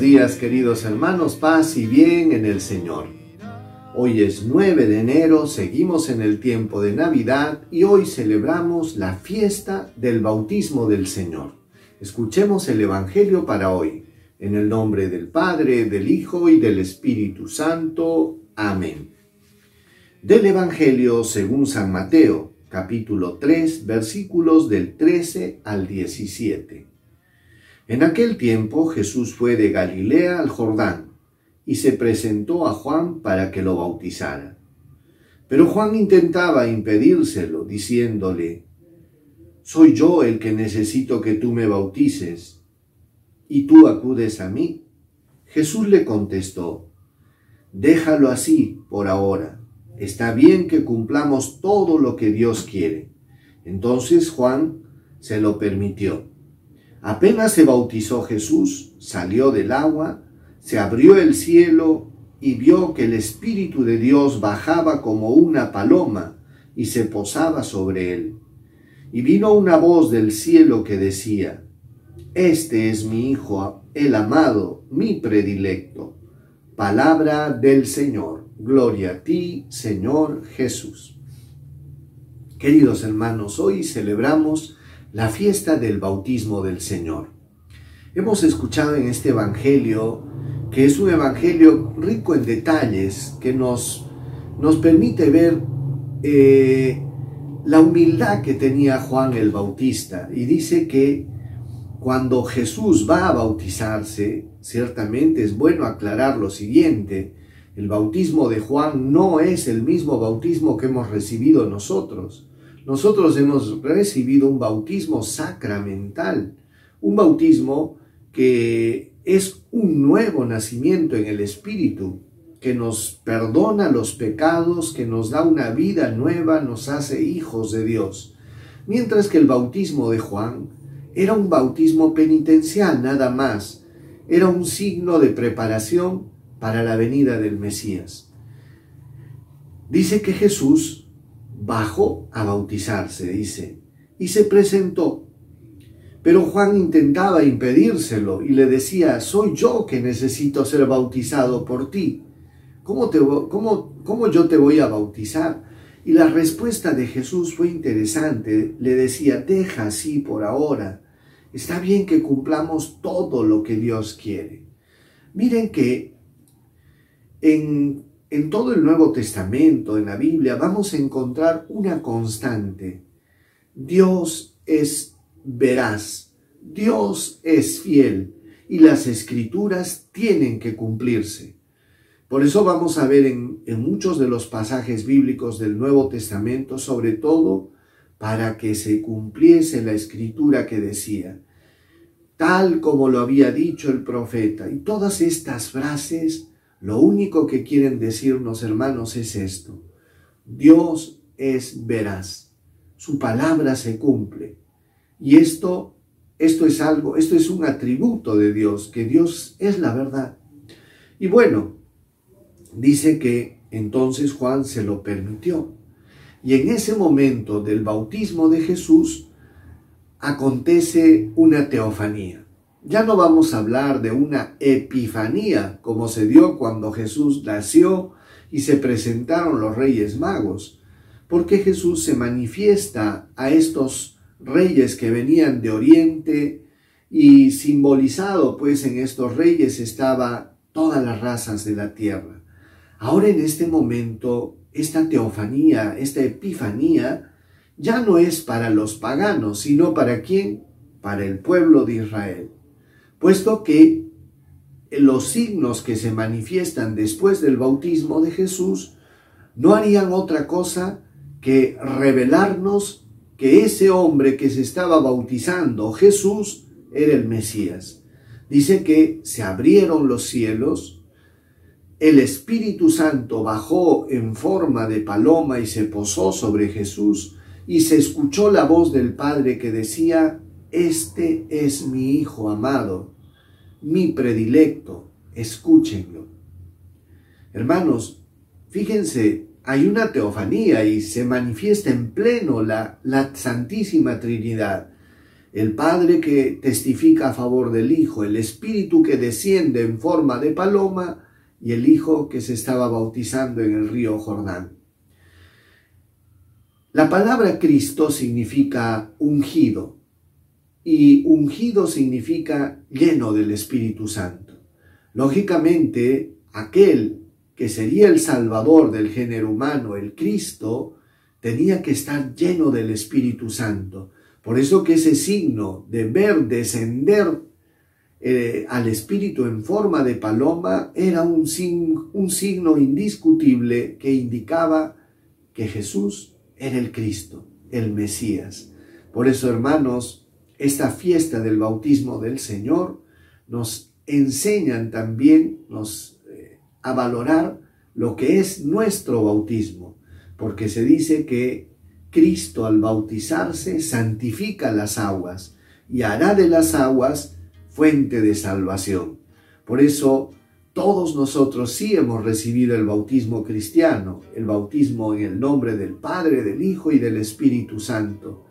días queridos hermanos, paz y bien en el Señor. Hoy es 9 de enero, seguimos en el tiempo de Navidad y hoy celebramos la fiesta del bautismo del Señor. Escuchemos el Evangelio para hoy, en el nombre del Padre, del Hijo y del Espíritu Santo. Amén. Del Evangelio según San Mateo, capítulo 3, versículos del 13 al 17. En aquel tiempo Jesús fue de Galilea al Jordán y se presentó a Juan para que lo bautizara. Pero Juan intentaba impedírselo, diciéndole, Soy yo el que necesito que tú me bautices, y tú acudes a mí. Jesús le contestó, Déjalo así por ahora. Está bien que cumplamos todo lo que Dios quiere. Entonces Juan se lo permitió. Apenas se bautizó Jesús, salió del agua, se abrió el cielo y vio que el Espíritu de Dios bajaba como una paloma y se posaba sobre él. Y vino una voz del cielo que decía, Este es mi Hijo, el amado, mi predilecto. Palabra del Señor. Gloria a ti, Señor Jesús. Queridos hermanos, hoy celebramos la fiesta del bautismo del Señor. Hemos escuchado en este Evangelio, que es un Evangelio rico en detalles, que nos, nos permite ver eh, la humildad que tenía Juan el Bautista. Y dice que cuando Jesús va a bautizarse, ciertamente es bueno aclarar lo siguiente, el bautismo de Juan no es el mismo bautismo que hemos recibido nosotros. Nosotros hemos recibido un bautismo sacramental, un bautismo que es un nuevo nacimiento en el Espíritu, que nos perdona los pecados, que nos da una vida nueva, nos hace hijos de Dios. Mientras que el bautismo de Juan era un bautismo penitencial nada más, era un signo de preparación para la venida del Mesías. Dice que Jesús bajó a bautizarse, dice, y se presentó. Pero Juan intentaba impedírselo y le decía, soy yo que necesito ser bautizado por ti. ¿Cómo, te, cómo, cómo yo te voy a bautizar? Y la respuesta de Jesús fue interesante. Le decía, deja así por ahora. Está bien que cumplamos todo lo que Dios quiere. Miren que en en todo el Nuevo Testamento, en la Biblia, vamos a encontrar una constante. Dios es veraz, Dios es fiel y las escrituras tienen que cumplirse. Por eso vamos a ver en, en, muchos de los pasajes bíblicos del Nuevo Testamento, sobre todo para que se cumpliese la escritura que decía, tal como lo había dicho el profeta. Y todas estas frases lo único que quieren decirnos, hermanos, es esto. Dios es veraz. Su palabra se cumple. Y esto, esto es algo, esto es un atributo de Dios, que Dios es la verdad. Y bueno, dice que entonces Juan se lo permitió. Y en ese momento del bautismo de Jesús acontece una teofanía. Ya no vamos a hablar de una epifanía como se dio cuando Jesús nació y se presentaron los reyes magos, porque Jesús se manifiesta a estos reyes que venían de Oriente y simbolizado pues en estos reyes estaba todas las razas de la tierra. Ahora en este momento, esta teofanía, esta epifanía, ya no es para los paganos, sino para quién? Para el pueblo de Israel puesto que los signos que se manifiestan después del bautismo de Jesús no harían otra cosa que revelarnos que ese hombre que se estaba bautizando, Jesús, era el Mesías. Dice que se abrieron los cielos, el Espíritu Santo bajó en forma de paloma y se posó sobre Jesús, y se escuchó la voz del Padre que decía, este es mi Hijo amado, mi predilecto, escúchenlo. Hermanos, fíjense, hay una teofanía y se manifiesta en pleno la, la Santísima Trinidad. el Padre que testifica a favor del Hijo, el Espíritu que desciende en forma de paloma y el Hijo que se estaba bautizando en el río Jordán. La palabra Cristo significa ungido y ungido significa lleno del Espíritu Santo. Lógicamente, aquel que sería el Salvador del género humano, el Cristo, tenía que estar lleno del Espíritu Santo. Por eso que ese signo de ver descender eh, al Espíritu en forma de paloma era un, un signo indiscutible que indicaba que Jesús era el Cristo, el Mesías. Por eso, hermanos, esta fiesta del bautismo del Señor nos enseñan también nos, eh, a valorar lo que es nuestro bautismo, porque se dice que Cristo al bautizarse santifica las aguas y hará de las aguas fuente de salvación. Por eso todos nosotros sí hemos recibido el bautismo cristiano, el bautismo en el nombre del Padre, del Hijo y del Espíritu Santo,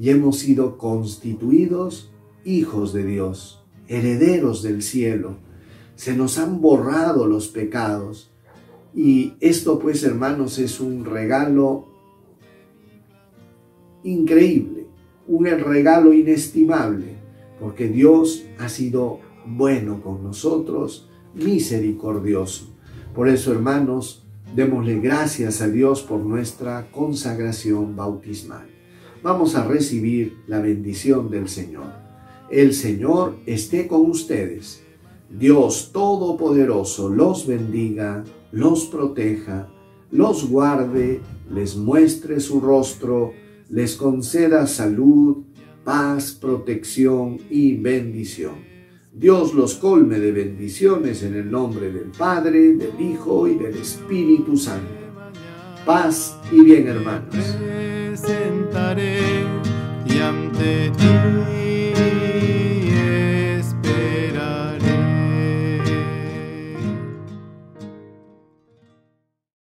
y hemos sido constituidos hijos de Dios, herederos del cielo. Se nos han borrado los pecados. Y esto pues, hermanos, es un regalo increíble, un regalo inestimable, porque Dios ha sido bueno con nosotros, misericordioso. Por eso, hermanos, démosle gracias a Dios por nuestra consagración bautismal. Vamos a recibir la bendición del Señor. El Señor esté con ustedes. Dios Todopoderoso los bendiga, los proteja, los guarde, les muestre su rostro, les conceda salud, paz, protección y bendición. Dios los colme de bendiciones en el nombre del Padre, del Hijo y del Espíritu Santo. Paz y bien, hermanos. Y ante ti